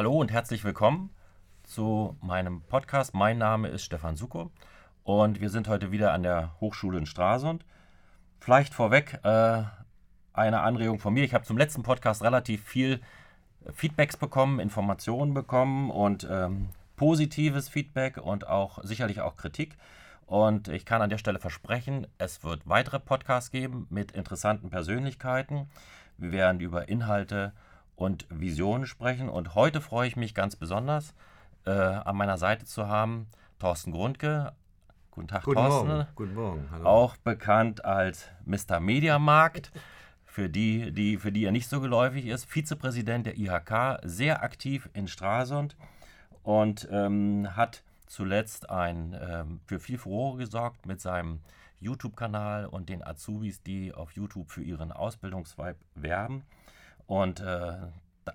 Hallo und herzlich willkommen zu meinem Podcast. Mein Name ist Stefan Suko und wir sind heute wieder an der Hochschule in Stralsund. Vielleicht vorweg äh, eine Anregung von mir. Ich habe zum letzten Podcast relativ viel Feedbacks bekommen, Informationen bekommen und ähm, positives Feedback und auch sicherlich auch Kritik. Und ich kann an der Stelle versprechen, es wird weitere Podcasts geben mit interessanten Persönlichkeiten. Wir werden über Inhalte und Visionen sprechen. Und heute freue ich mich ganz besonders, äh, an meiner Seite zu haben Thorsten Grundke. Guten Tag, Guten Thorsten. Morgen. Guten Morgen. Hallo. Auch bekannt als Mr. Mediamarkt. Für die, die, für die er nicht so geläufig ist, Vizepräsident der IHK, sehr aktiv in Stralsund und ähm, hat zuletzt ein, ähm, für viel Furore gesorgt mit seinem YouTube-Kanal und den Azubis, die auf YouTube für ihren Ausbildungsvibe werben. Und äh,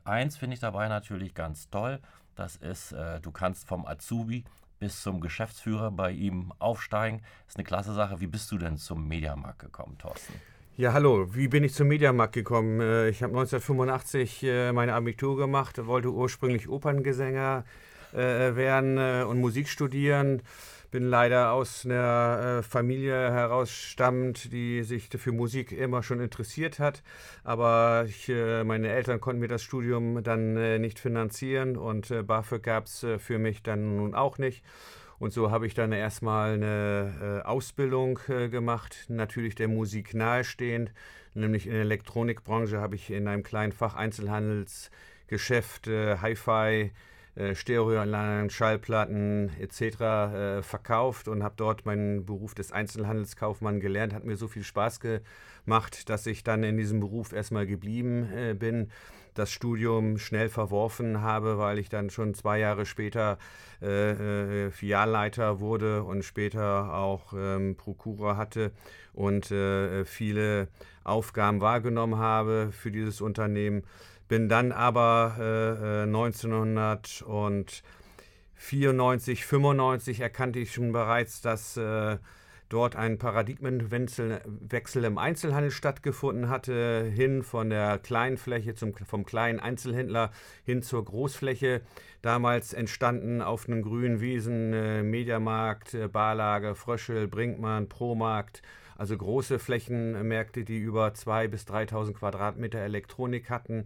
eins finde ich dabei natürlich ganz toll, das ist, äh, du kannst vom Azubi bis zum Geschäftsführer bei ihm aufsteigen. Ist eine klasse Sache. Wie bist du denn zum Mediamarkt gekommen, Thorsten? Ja, hallo. Wie bin ich zum Mediamarkt gekommen? Äh, Ich habe 1985 äh, meine Abitur gemacht, wollte ursprünglich Operngesänger äh, werden und Musik studieren. Bin leider aus einer äh, Familie herausstammend, die sich für Musik immer schon interessiert hat. Aber ich, äh, meine Eltern konnten mir das Studium dann äh, nicht finanzieren und BAföG gab es für mich dann nun auch nicht. Und so habe ich dann erstmal eine Ausbildung gemacht, natürlich der Musik nahestehend, nämlich in der Elektronikbranche habe ich in einem kleinen Facheinzelhandelsgeschäft äh, Hi-Fi, äh, Stereoanlagen, Schallplatten etc. Äh, verkauft und habe dort meinen Beruf des Einzelhandelskaufmann gelernt. Hat mir so viel Spaß gemacht, dass ich dann in diesem Beruf erstmal geblieben äh, bin das Studium schnell verworfen habe, weil ich dann schon zwei Jahre später äh, Filialleiter wurde und später auch ähm, Prokura hatte und äh, viele Aufgaben wahrgenommen habe für dieses Unternehmen. Bin dann aber äh, äh, 1994, 95 erkannte ich schon bereits, dass äh, dort ein Paradigmenwechsel Wechsel im Einzelhandel stattgefunden hatte, hin von der kleinen Fläche zum, vom kleinen Einzelhändler hin zur Großfläche. Damals entstanden auf einem grünen Wiesen äh, Mediamarkt, äh, Barlage, Fröschel, Brinkmann, Promarkt, also große Flächenmärkte, die über 2.000 bis 3.000 Quadratmeter Elektronik hatten.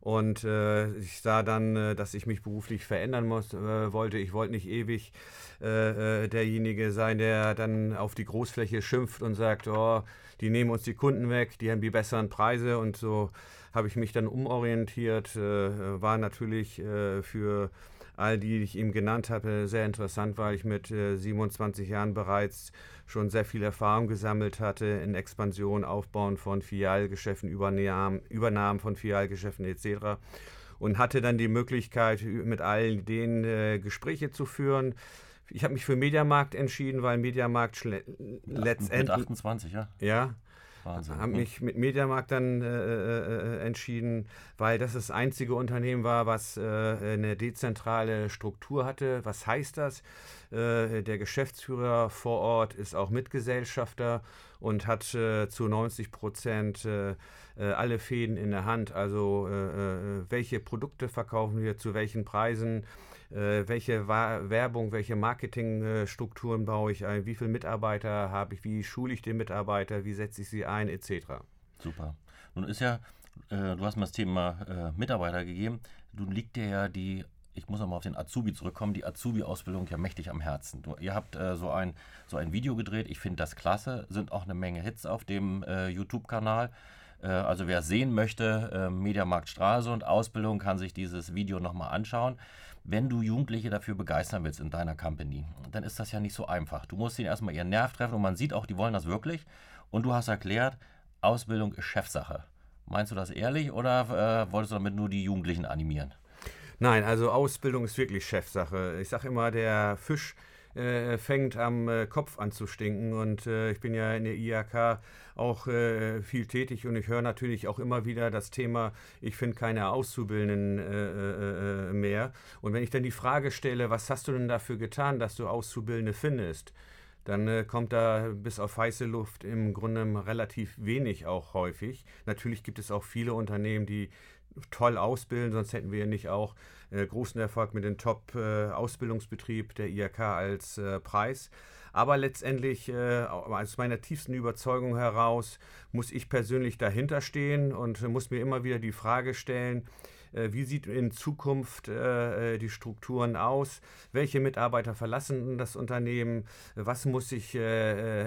Und äh, ich sah dann, äh, dass ich mich beruflich verändern muss, äh, wollte. Ich wollte nicht ewig äh, äh, derjenige sein, der dann auf die Großfläche schimpft und sagt, oh, die nehmen uns die Kunden weg, die haben die besseren Preise. Und so habe ich mich dann umorientiert. Äh, war natürlich für all die, die ich ihm genannt habe, sehr interessant, weil ich mit 27 Jahren bereits schon sehr viel Erfahrung gesammelt hatte in Expansion, Aufbauen von Filialgeschäften, Übernahmen, Übernahmen von Filialgeschäften etc. Und hatte dann die Möglichkeit, mit all denen äh, Gespräche zu führen. Ich habe mich für Mediamarkt entschieden, weil Mediamarkt letztendlich. Mit 28, ja? Ja. Wahnsinn. Habe mich mit Mediamarkt dann äh, äh, entschieden, weil das das einzige Unternehmen war, was äh, eine dezentrale Struktur hatte. Was heißt das? Äh, der Geschäftsführer vor Ort ist auch Mitgesellschafter und hat äh, zu 90 Prozent äh, alle Fäden in der Hand. Also welche Produkte verkaufen wir, zu welchen Preisen, welche Werbung, welche Marketingstrukturen baue ich ein, wie viele Mitarbeiter habe ich, wie schule ich den Mitarbeiter, wie setze ich sie ein, etc. Super. Nun ist ja, du hast mir das Thema Mitarbeiter gegeben. Nun liegt dir ja die ich muss nochmal auf den Azubi zurückkommen, die Azubi-Ausbildung ja mächtig am Herzen. Du, ihr habt äh, so, ein, so ein Video gedreht, ich finde das klasse, sind auch eine Menge Hits auf dem äh, YouTube-Kanal. Äh, also wer sehen möchte, äh, Mediamarkt Stralsund, Ausbildung, kann sich dieses Video nochmal anschauen. Wenn du Jugendliche dafür begeistern willst in deiner Company, dann ist das ja nicht so einfach. Du musst ihnen erstmal ihren Nerv treffen und man sieht auch, die wollen das wirklich. Und du hast erklärt, Ausbildung ist Chefsache. Meinst du das ehrlich oder äh, wolltest du damit nur die Jugendlichen animieren? Nein, also Ausbildung ist wirklich Chefsache. Ich sage immer, der Fisch äh, fängt am äh, Kopf an zu stinken und äh, ich bin ja in der IHK auch äh, viel tätig und ich höre natürlich auch immer wieder das Thema, ich finde keine Auszubildenden äh, äh, mehr. Und wenn ich dann die Frage stelle, was hast du denn dafür getan, dass du Auszubildende findest? dann äh, kommt da bis auf heiße Luft im Grunde relativ wenig auch häufig. Natürlich gibt es auch viele Unternehmen, die toll ausbilden, sonst hätten wir nicht auch großen Erfolg mit dem Top-Ausbildungsbetrieb äh, der IHK als äh, Preis. Aber letztendlich, äh, aus meiner tiefsten Überzeugung heraus, muss ich persönlich dahinter stehen und muss mir immer wieder die Frage stellen, äh, wie sieht in Zukunft äh, die Strukturen aus? Welche Mitarbeiter verlassen das Unternehmen? Was muss ich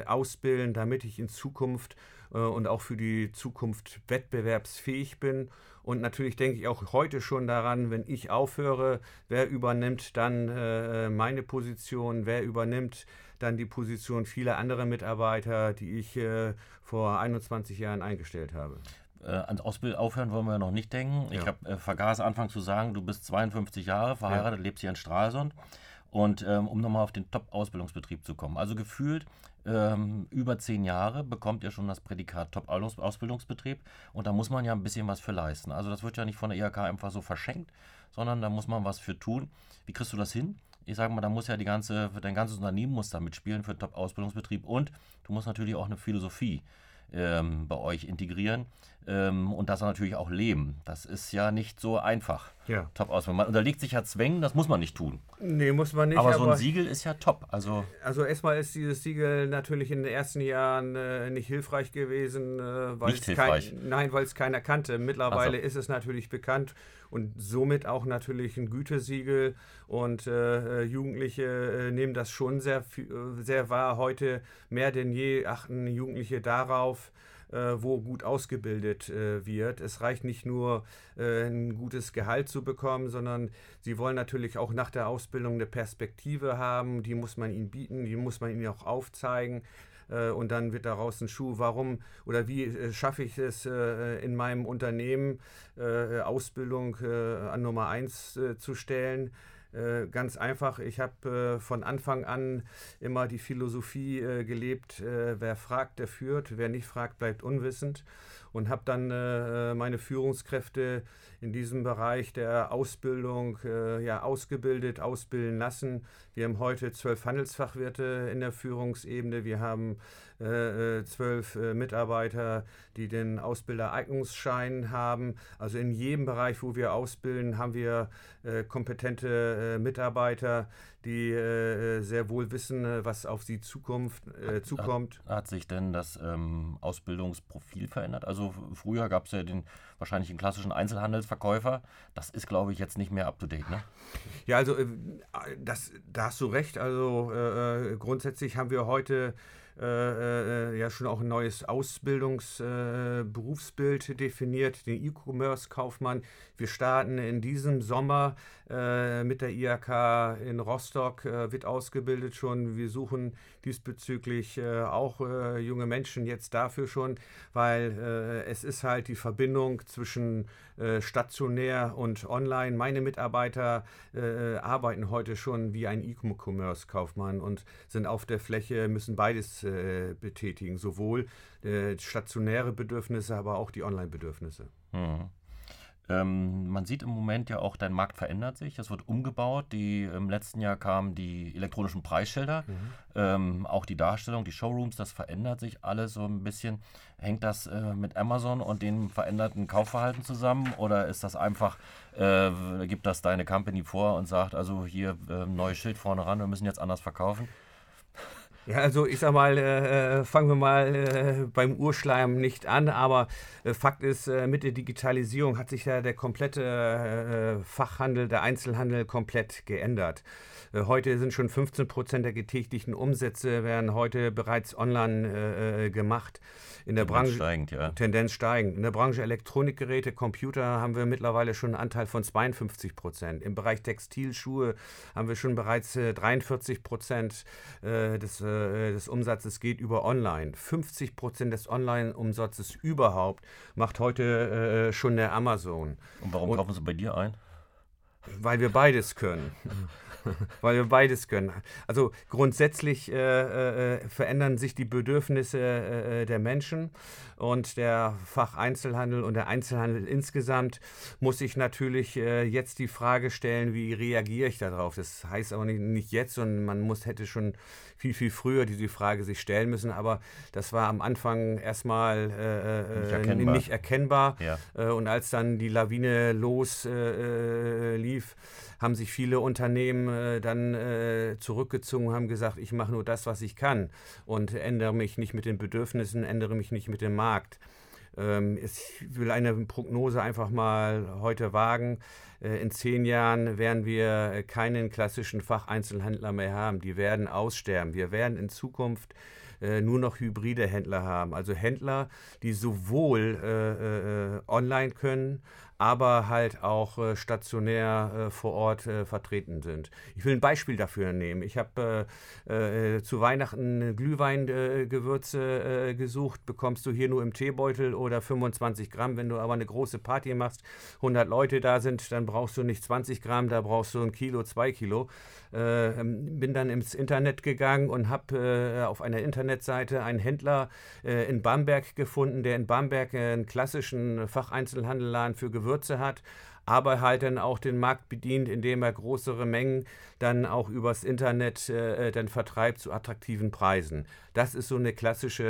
ausbilden, damit ich in Zukunft und auch für die Zukunft wettbewerbsfähig bin? Und natürlich denke ich auch heute schon daran, wenn ich aufhöre, wer übernimmt dann äh, meine Position, wer übernimmt dann die Position vieler anderer Mitarbeiter, die ich äh, vor 21 Jahren eingestellt habe. Äh, ans Ausbild aufhören wollen wir ja noch nicht denken. Ja. Ich habe äh, vergaß Anfang zu sagen, du bist 52 Jahre verheiratet, ja. lebst hier in Stralsund. Und ähm, um nochmal auf den Top-Ausbildungsbetrieb zu kommen. Also gefühlt ähm, über zehn Jahre bekommt ihr schon das Prädikat Top-Ausbildungsbetrieb und da muss man ja ein bisschen was für leisten. Also das wird ja nicht von der IHK einfach so verschenkt, sondern da muss man was für tun. Wie kriegst du das hin? Ich sage mal, da muss ja die ganze, dein ganzes Unternehmen muss da mitspielen für Top-Ausbildungsbetrieb und du musst natürlich auch eine Philosophie ähm, bei euch integrieren ähm, und das natürlich auch leben. Das ist ja nicht so einfach. Ja. Top Ausbildung. Man unterliegt sich ja Zwängen, das muss man nicht tun. Nee, muss man nicht. Aber, aber so ein Siegel ist ja top. Also, also erstmal ist dieses Siegel natürlich in den ersten Jahren äh, nicht hilfreich gewesen, äh, weil nicht hilfreich. Kein, nein, weil es keiner kannte. Mittlerweile so. ist es natürlich bekannt und somit auch natürlich ein Gütesiegel und äh, äh Jugendliche äh, nehmen das schon sehr, äh, sehr wahr. Heute mehr denn je achten Jugendliche darauf, wo gut ausgebildet wird. Es reicht nicht nur, ein gutes Gehalt zu bekommen, sondern sie wollen natürlich auch nach der Ausbildung eine Perspektive haben. Die muss man ihnen bieten, die muss man ihnen auch aufzeigen. Äh, und dann wird daraus ein Schuh. Warum oder wie äh, schaffe ich es äh, in meinem Unternehmen, Ausbildung an Nummer 1 zu stellen? Ganz einfach, ich habe von Anfang an immer die Philosophie gelebt, wer fragt, der führt, wer nicht fragt, bleibt unwissend und habe dann äh, meine Führungskräfte in diesem Bereich der Ausbildung äh, ja, ausgebildet, ausbilden lassen. Wir haben heute zwölf Handelsfachwirte in der Führungsebene. Wir haben äh, äh zwölf äh, Mitarbeiter, die den Ausbildereignungsschein haben. Also in jedem Bereich, wo wir ausbilden, haben wir äh, kompetente Mitarbeiter, die sehr wohl wissen, was auf sie Zukunft, zukommt. Hat, hat, sich denn das ähm, Ausbildungsprofil verändert? Also früher gab es ja den wahrscheinlich einen klassischen Einzelhandelsverkäufer. Das ist, glaube ich, jetzt nicht mehr up to date, ne? Ja, also äh, das, da hast du recht. Also äh, äh grundsätzlich haben wir heute äh, äh, ja schon auch ein neues Ausbildungsberufsbild äh, definiert, den E-Commerce-Kaufmann. Wir starten in diesem Sommer äh, mit der IHK in Rostock, äh, wird ausgebildet schon. Wir suchen diesbezüglich auch junge Menschen jetzt dafür schon, weil es ist halt die Verbindung zwischen stationär und online. Meine Mitarbeiter arbeiten heute schon wie ein E-Commerce-Kaufmann und sind auf der Fläche, müssen beides äh, betätigen, sowohl äh, stationäre Bedürfnisse, aber auch die Online-Bedürfnisse. Mhm. Ähm, man sieht im Moment ja auch, dein Markt verändert sich. Es wird umgebaut. Die, Im letzten Jahr kamen die elektronischen Preisschilder, mhm. ähm, auch die Darstellung, die Showrooms, das verändert sich alles so ein bisschen. Hängt das äh, mit Amazon und dem veränderten Kaufverhalten zusammen oder ist das einfach, äh, gibt das deine Company vor und sagt, also hier äh, neues Schild vorne ran, wir müssen jetzt anders verkaufen? Ja, also ich sag mal, äh, äh, fangen wir mal äh, beim Urschleim nicht an, aber äh, Fakt ist, äh, mit der Digitalisierung hat sich ja der komplette äh, Fachhandel, der Einzelhandel komplett geändert. heute sind schon 15 Prozent der getätigten Umsätze werden heute bereits online gemacht. In der Tendenz Branche steigend, ja. Tendenz steigend. In der Branche Elektronikgeräte, Computer haben wir mittlerweile schon einen Anteil von 52 Prozent. Im Bereich Textilschuhe haben wir schon bereits 43 Prozent des äh, des Umsatzes geht über Online. 50 Prozent des Online-Umsatzes überhaupt macht heute äh, schon der Amazon. Und warum Und, kaufen Sie bei dir ein? Weil wir beides können. Weil wir beides können. Also grundsätzlich äh, äh, verändern sich die Bedürfnisse äh, äh, der Menschen und der Facheinzelhandel und der Einzelhandel insgesamt muss sich natürlich äh, jetzt die Frage stellen, wie reagiere ich darauf? Das heißt aber nicht, nicht jetzt, sondern man muss, hätte schon viel, viel früher diese Frage sich stellen müssen. Aber das war am Anfang erstmal äh, nicht erkennbar. Nicht erkennbar. Ja. und als dann die Lawine loslief, haben sich viele Unternehmen äh, dann äh, zurückgezogen, haben gesagt, ich mache nur das, was ich kann und ändere mich nicht mit den Bedürfnissen, ändere mich nicht mit dem Markt. Ähm, ich will eine Prognose einfach mal heute wagen. Äh, in zehn Jahren werden wir keinen klassischen Facheinzelhändler mehr haben. Die werden aussterben. Wir werden in Zukunft äh, nur noch hybride Händler haben. Also Händler, die sowohl äh, äh, online können, aber halt auch äh, stationär äh, vor Ort äh, vertreten sind. Ich will ein Beispiel dafür nehmen. Ich habe äh, äh, zu Weihnachten Glühweingewürze äh, gesucht, bekommst du hier nur im Teebeutel oder 25 Gramm. Wenn du aber eine große Party machst, 100 Leute da sind, dann brauchst du nicht 20 Gramm, da brauchst du ein Kilo, zwei Kilo. Ähm, bin dann ins Internet gegangen und habe auf einer Internetseite einen Händler in Bamberg gefunden, der in Bamberg einen klassischen Facheinzelhandelladen für Gewürze Gewürze hat, aber halt dann auch den Markt bedient, indem er größere Mengen dann auch übers Internet äh, dann vertreibt zu attraktiven Preisen. Das ist so eine klassische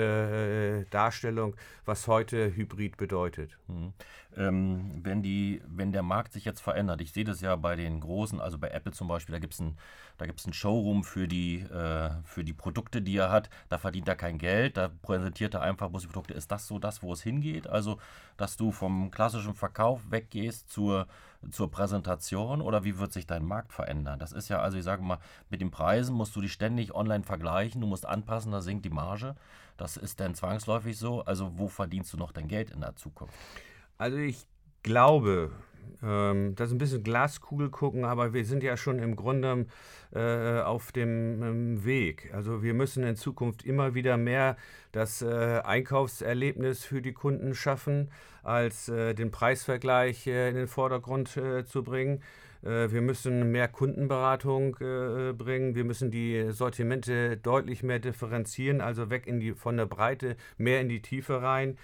äh, Darstellung, was heute Hybrid bedeutet. Mhm. Ähm, wenn, die, wenn der Markt sich jetzt verändert, ich sehe das ja bei den großen, also bei Apple zum Beispiel, da gibt es ein, einen Showroom für die, äh, für die Produkte, die er hat, da verdient er kein Geld, da präsentiert er einfach bloß die Produkte. Ist das so das, wo es hingeht? Also, dass du vom klassischen Verkauf weggehst zur zur Präsentation oder wie wird sich dein Markt verändern? Das ist ja, also ich sage mal, mit den Preisen musst du die ständig online vergleichen, du musst anpassen, da sinkt die Marge. Das ist dann zwangsläufig so. Also wo verdienst du noch dein Geld in der Zukunft? Also ich glaube, ähm, das ist ein bisschen Glaskugel gucken, aber wir sind ja schon im Grunde äh, auf dem ähm, Weg. Also wir müssen in Zukunft immer wieder mehr das äh, Einkaufserlebnis für die Kunden schaffen, als äh, den Preisvergleich äh, in den Vordergrund äh, zu bringen. Äh, wir müssen mehr Kundenberatung äh, bringen. Wir müssen die Sortimente deutlich mehr differenzieren, also weg in die, von der Breite, mehr in die Tiefe rein.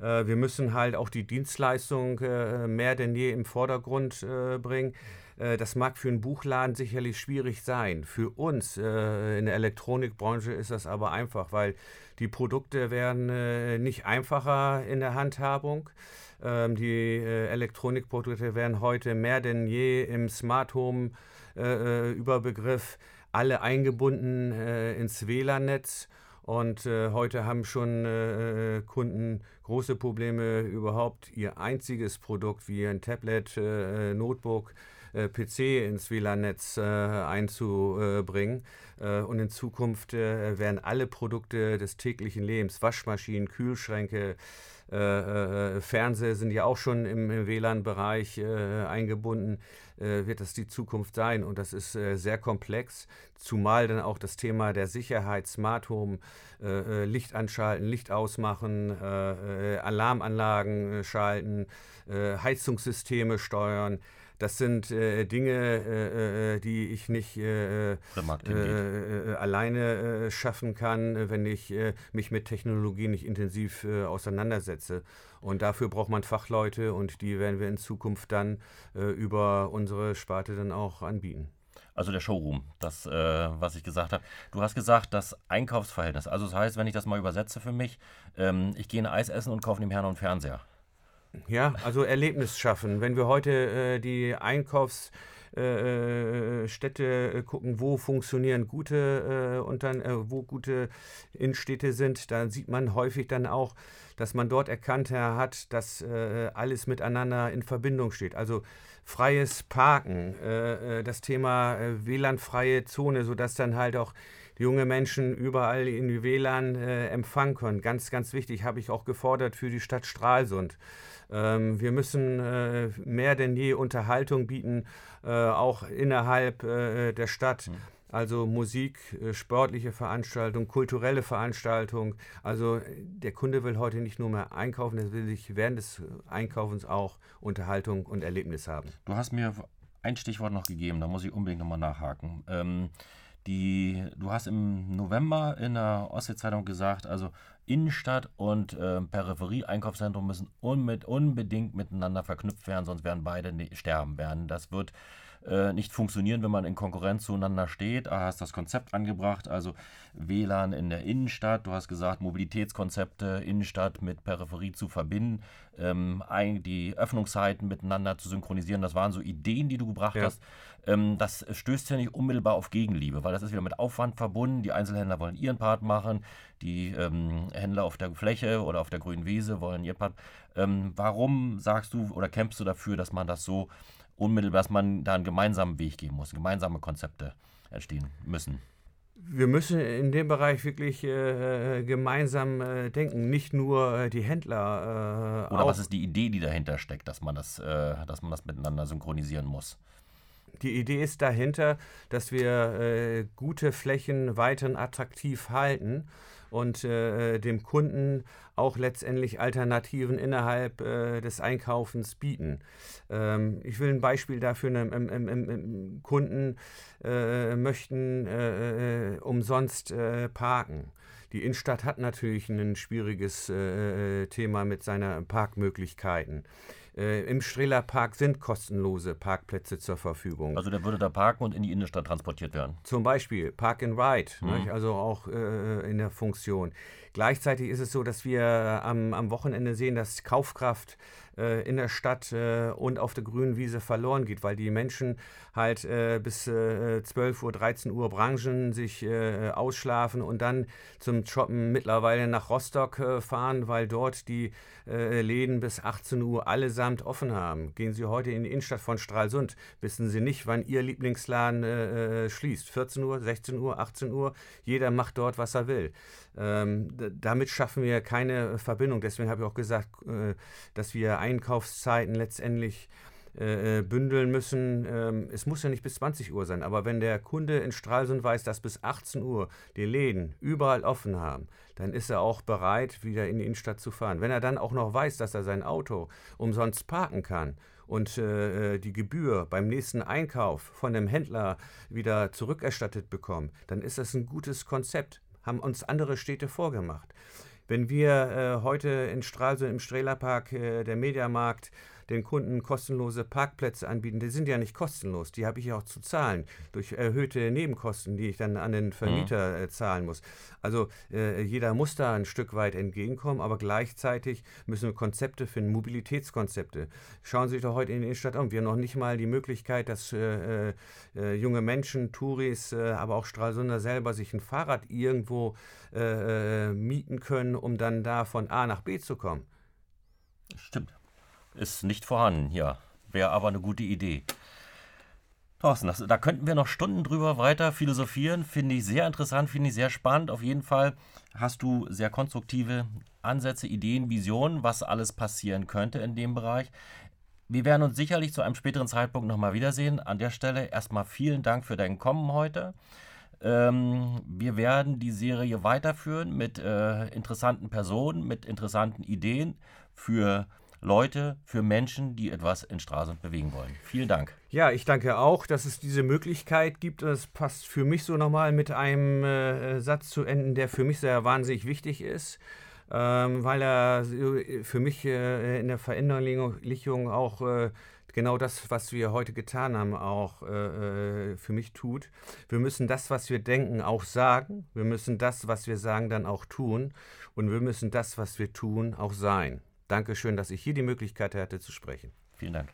Äh, wir müssen halt auch die Dienstleistung mehr denn je im Vordergrund bringen. Das mag für einen Buchladen sicherlich schwierig sein. Für uns in der Elektronikbranche ist das aber einfach, weil die Produkte werden nicht einfacher in der Handhabung. Ähm, die äh, Elektronikprodukte werden heute mehr denn je im Smart Home äh, äh Überbegriff alle eingebunden äh, ins WLAN-Netz. Und äh, heute haben schon äh, Kunden große Probleme, überhaupt ihr einziges Produkt wie ein Tablet, Notebook, PC ins WLAN-Netz einzubringen. und in Zukunft werden alle Produkte des täglichen Lebens, Waschmaschinen, Kühlschränke, äh, äh, Fernseher sind ja auch schon im, im WLAN-Bereich äh, eingebunden, äh, wird das die Zukunft sein. Und das ist äh, sehr komplex, zumal dann auch das Thema der Sicherheit, Smart Home, äh, Licht anschalten, Licht ausmachen, Alarmanlagen schalten, Heizungssysteme steuern. Das sind äh, Dinge, äh, äh die ich nicht äh, äh, äh alleine schaffen kann, wenn ich mich mit Technologie nicht intensiv auseinandersetze. Und dafür braucht man Fachleute und die werden wir in Zukunft dann über unsere Sparte dann auch anbieten. Also der Showroom, das, was ich gesagt habe. Du hast gesagt, das Einkaufsverhältnis. Also das heißt, wenn ich das mal übersetze für mich, ähm, ich gehe ein Eis essen und kaufe dem Herrn einen Fernseher. Ja, also Erlebnis schaffen. Wenn wir heute äh, die Einkaufs- äh, Städte äh, gucken, wo funktionieren gute äh, und dann, äh, wo gute Innenstädte sind, da sieht man häufig dann auch, dass man dort erkannt hat, dass äh, alles miteinander in Verbindung steht. Also freies Parken, äh, das Thema WLAN-freie Zone, sodass dann halt auch junge Menschen überall in WLAN empfangen können. Ganz, ganz wichtig, habe ich auch gefordert für die Stadt Stralsund. Ähm, wir müssen äh, mehr denn je Unterhaltung bieten, äh, auch innerhalb äh, der Stadt. Mhm. Also Musik, äh, sportliche Veranstaltungen, kulturelle Veranstaltungen. Also der Kunde will heute nicht nur mehr einkaufen, er will sich während des Einkaufens auch Unterhaltung und Erlebnis haben. Du hast mir ein Stichwort noch gegeben, da muss ich unbedingt nochmal nachhaken. Ähm, die, du hast im November in der Ostsee-Zeitung gesagt, also Innenstadt und äh, Peripherie, Einkaufszentrum müssen unbedingt, unbedingt miteinander verknüpft werden, sonst werden beide sterben werden. Das wird äh, nicht funktionieren, wenn man in Konkurrenz zueinander steht. Du hast das Konzept angebracht, also WLAN in der Innenstadt. Du hast gesagt, Mobilitätskonzepte Innenstadt mit Peripherie zu verbinden, ähm, die Öffnungszeiten miteinander zu synchronisieren. Das waren so Ideen, die du gebracht ja. hast. Ähm, das stößt ja nicht unmittelbar auf Gegenliebe, weil das ist wieder mit Aufwand verbunden. Die Einzelhändler wollen ihren Part machen, die ähm, Händler auf der Fläche oder auf der grünen Wiese wollen ihren Part. Ähm, warum sagst du oder kämpfst du dafür, dass man das so unmittelbar, dass man da einen gemeinsamen Weg gehen muss, gemeinsame Konzepte entstehen müssen. Wir müssen in dem Bereich wirklich äh, gemeinsam äh, denken, nicht nur äh, die Händler. Äh, Oder was ist die Idee, die dahinter steckt, dass man das, äh, dass man das miteinander synchronisieren muss? Die Idee ist dahinter, dass wir äh, gute Flächen weiterhin attraktiv halten und äh, dem Kunden auch letztendlich Alternativen innerhalb äh, des Einkaufens bieten. Ähm, ich will ein Beispiel dafür nennen. Kunden äh, möchten äh, äh, umsonst äh, parken. Die Innenstadt hat natürlich ein schwieriges Thema mit seinen Parkmöglichkeiten. Äh, Im Streler Park sind kostenlose Parkplätze zur Verfügung. Also der würde da parken und in die Innenstadt transportiert werden. Zum Beispiel Park and Ride, mhm. also auch äh, in der Funktion. Gleichzeitig ist es so, dass wir am, am Wochenende sehen, dass Kaufkraft äh, in der Stadt äh, und auf der grünen Wiese verloren geht, weil die Menschen halt äh, bis 12 Uhr, 13 Uhr Branchen sich ausschlafen und dann zum Shoppen mittlerweile nach Rostock fahren, weil dort die Läden bis 18 Uhr allesamt offen haben. Gehen Sie heute in die Innenstadt von Stralsund, wissen Sie nicht, wann Ihr Lieblingsladen schließt. 14 Uhr, 16 Uhr, 18 Uhr, jeder macht dort, was er will. Ähm, damit schaffen wir keine Verbindung. Deswegen habe ich auch gesagt, äh, dass wir Einkaufszeiten letztendlich äh, äh, bündeln müssen. Ähm, es muss ja nicht bis 20 Uhr sein, aber wenn der Kunde in Stralsund weiß, dass bis 18 Uhr die Läden überall offen haben, dann ist er auch bereit, wieder in die Innenstadt zu fahren. Wenn er dann auch noch weiß, dass er sein Auto umsonst parken kann und äh, äh die Gebühr beim nächsten Einkauf von dem Händler wieder zurückerstattet bekommt, dann ist das ein gutes Konzept. Haben uns andere Städte vorgemacht. Wenn wir äh, heute in Stralsund im Strehlerpark, äh, der Mediamarkt, den Kunden kostenlose Parkplätze anbieten, die sind ja nicht kostenlos, die habe ich ja auch zu zahlen durch erhöhte Nebenkosten, die ich dann an den Vermieter mhm. äh, zahlen muss. Also äh, jeder muss da ein Stück weit entgegenkommen, aber gleichzeitig müssen wir Konzepte finden, Mobilitätskonzepte. Schauen Sie sich doch heute in die Innenstadt um. Wir haben noch nicht mal die Möglichkeit, dass äh, äh junge Menschen, Touris, äh, aber auch Stralsunder selber sich ein Fahrrad irgendwo äh, mieten können, um dann da von A nach B zu kommen. Stimmt. Ist nicht vorhanden, ja. Wäre aber eine gute Idee. Thorsten, das, da könnten wir noch Stunden drüber weiter philosophieren. Finde ich sehr interessant, finde ich sehr spannend. Auf jeden Fall hast du sehr konstruktive Ansätze, Ideen, Visionen, was alles passieren könnte in dem Bereich. Wir werden uns sicherlich zu einem späteren Zeitpunkt nochmal wiedersehen. An der Stelle erstmal vielen Dank für dein Kommen heute. Ähm, wir werden die Serie weiterführen mit äh, interessanten Personen, mit interessanten Ideen für Leute, für Menschen, die etwas in Stralsund bewegen wollen. Vielen Dank. Ja, ich danke auch, dass es diese Möglichkeit gibt. Das passt für mich so nochmal mit einem äh, Satz zu enden, der für mich sehr wahnsinnig wichtig ist. Ähm, weil er für mich äh, in der Verinnerlichung auch äh, genau das, was wir heute getan haben, auch äh, äh, für mich tut. Wir müssen das, was wir denken, auch sagen. Wir müssen das, was wir sagen, dann auch tun. Und wir müssen das, was wir tun, auch sein. Dankeschön, dass ich hier die Möglichkeit hatte zu sprechen. Vielen Dank.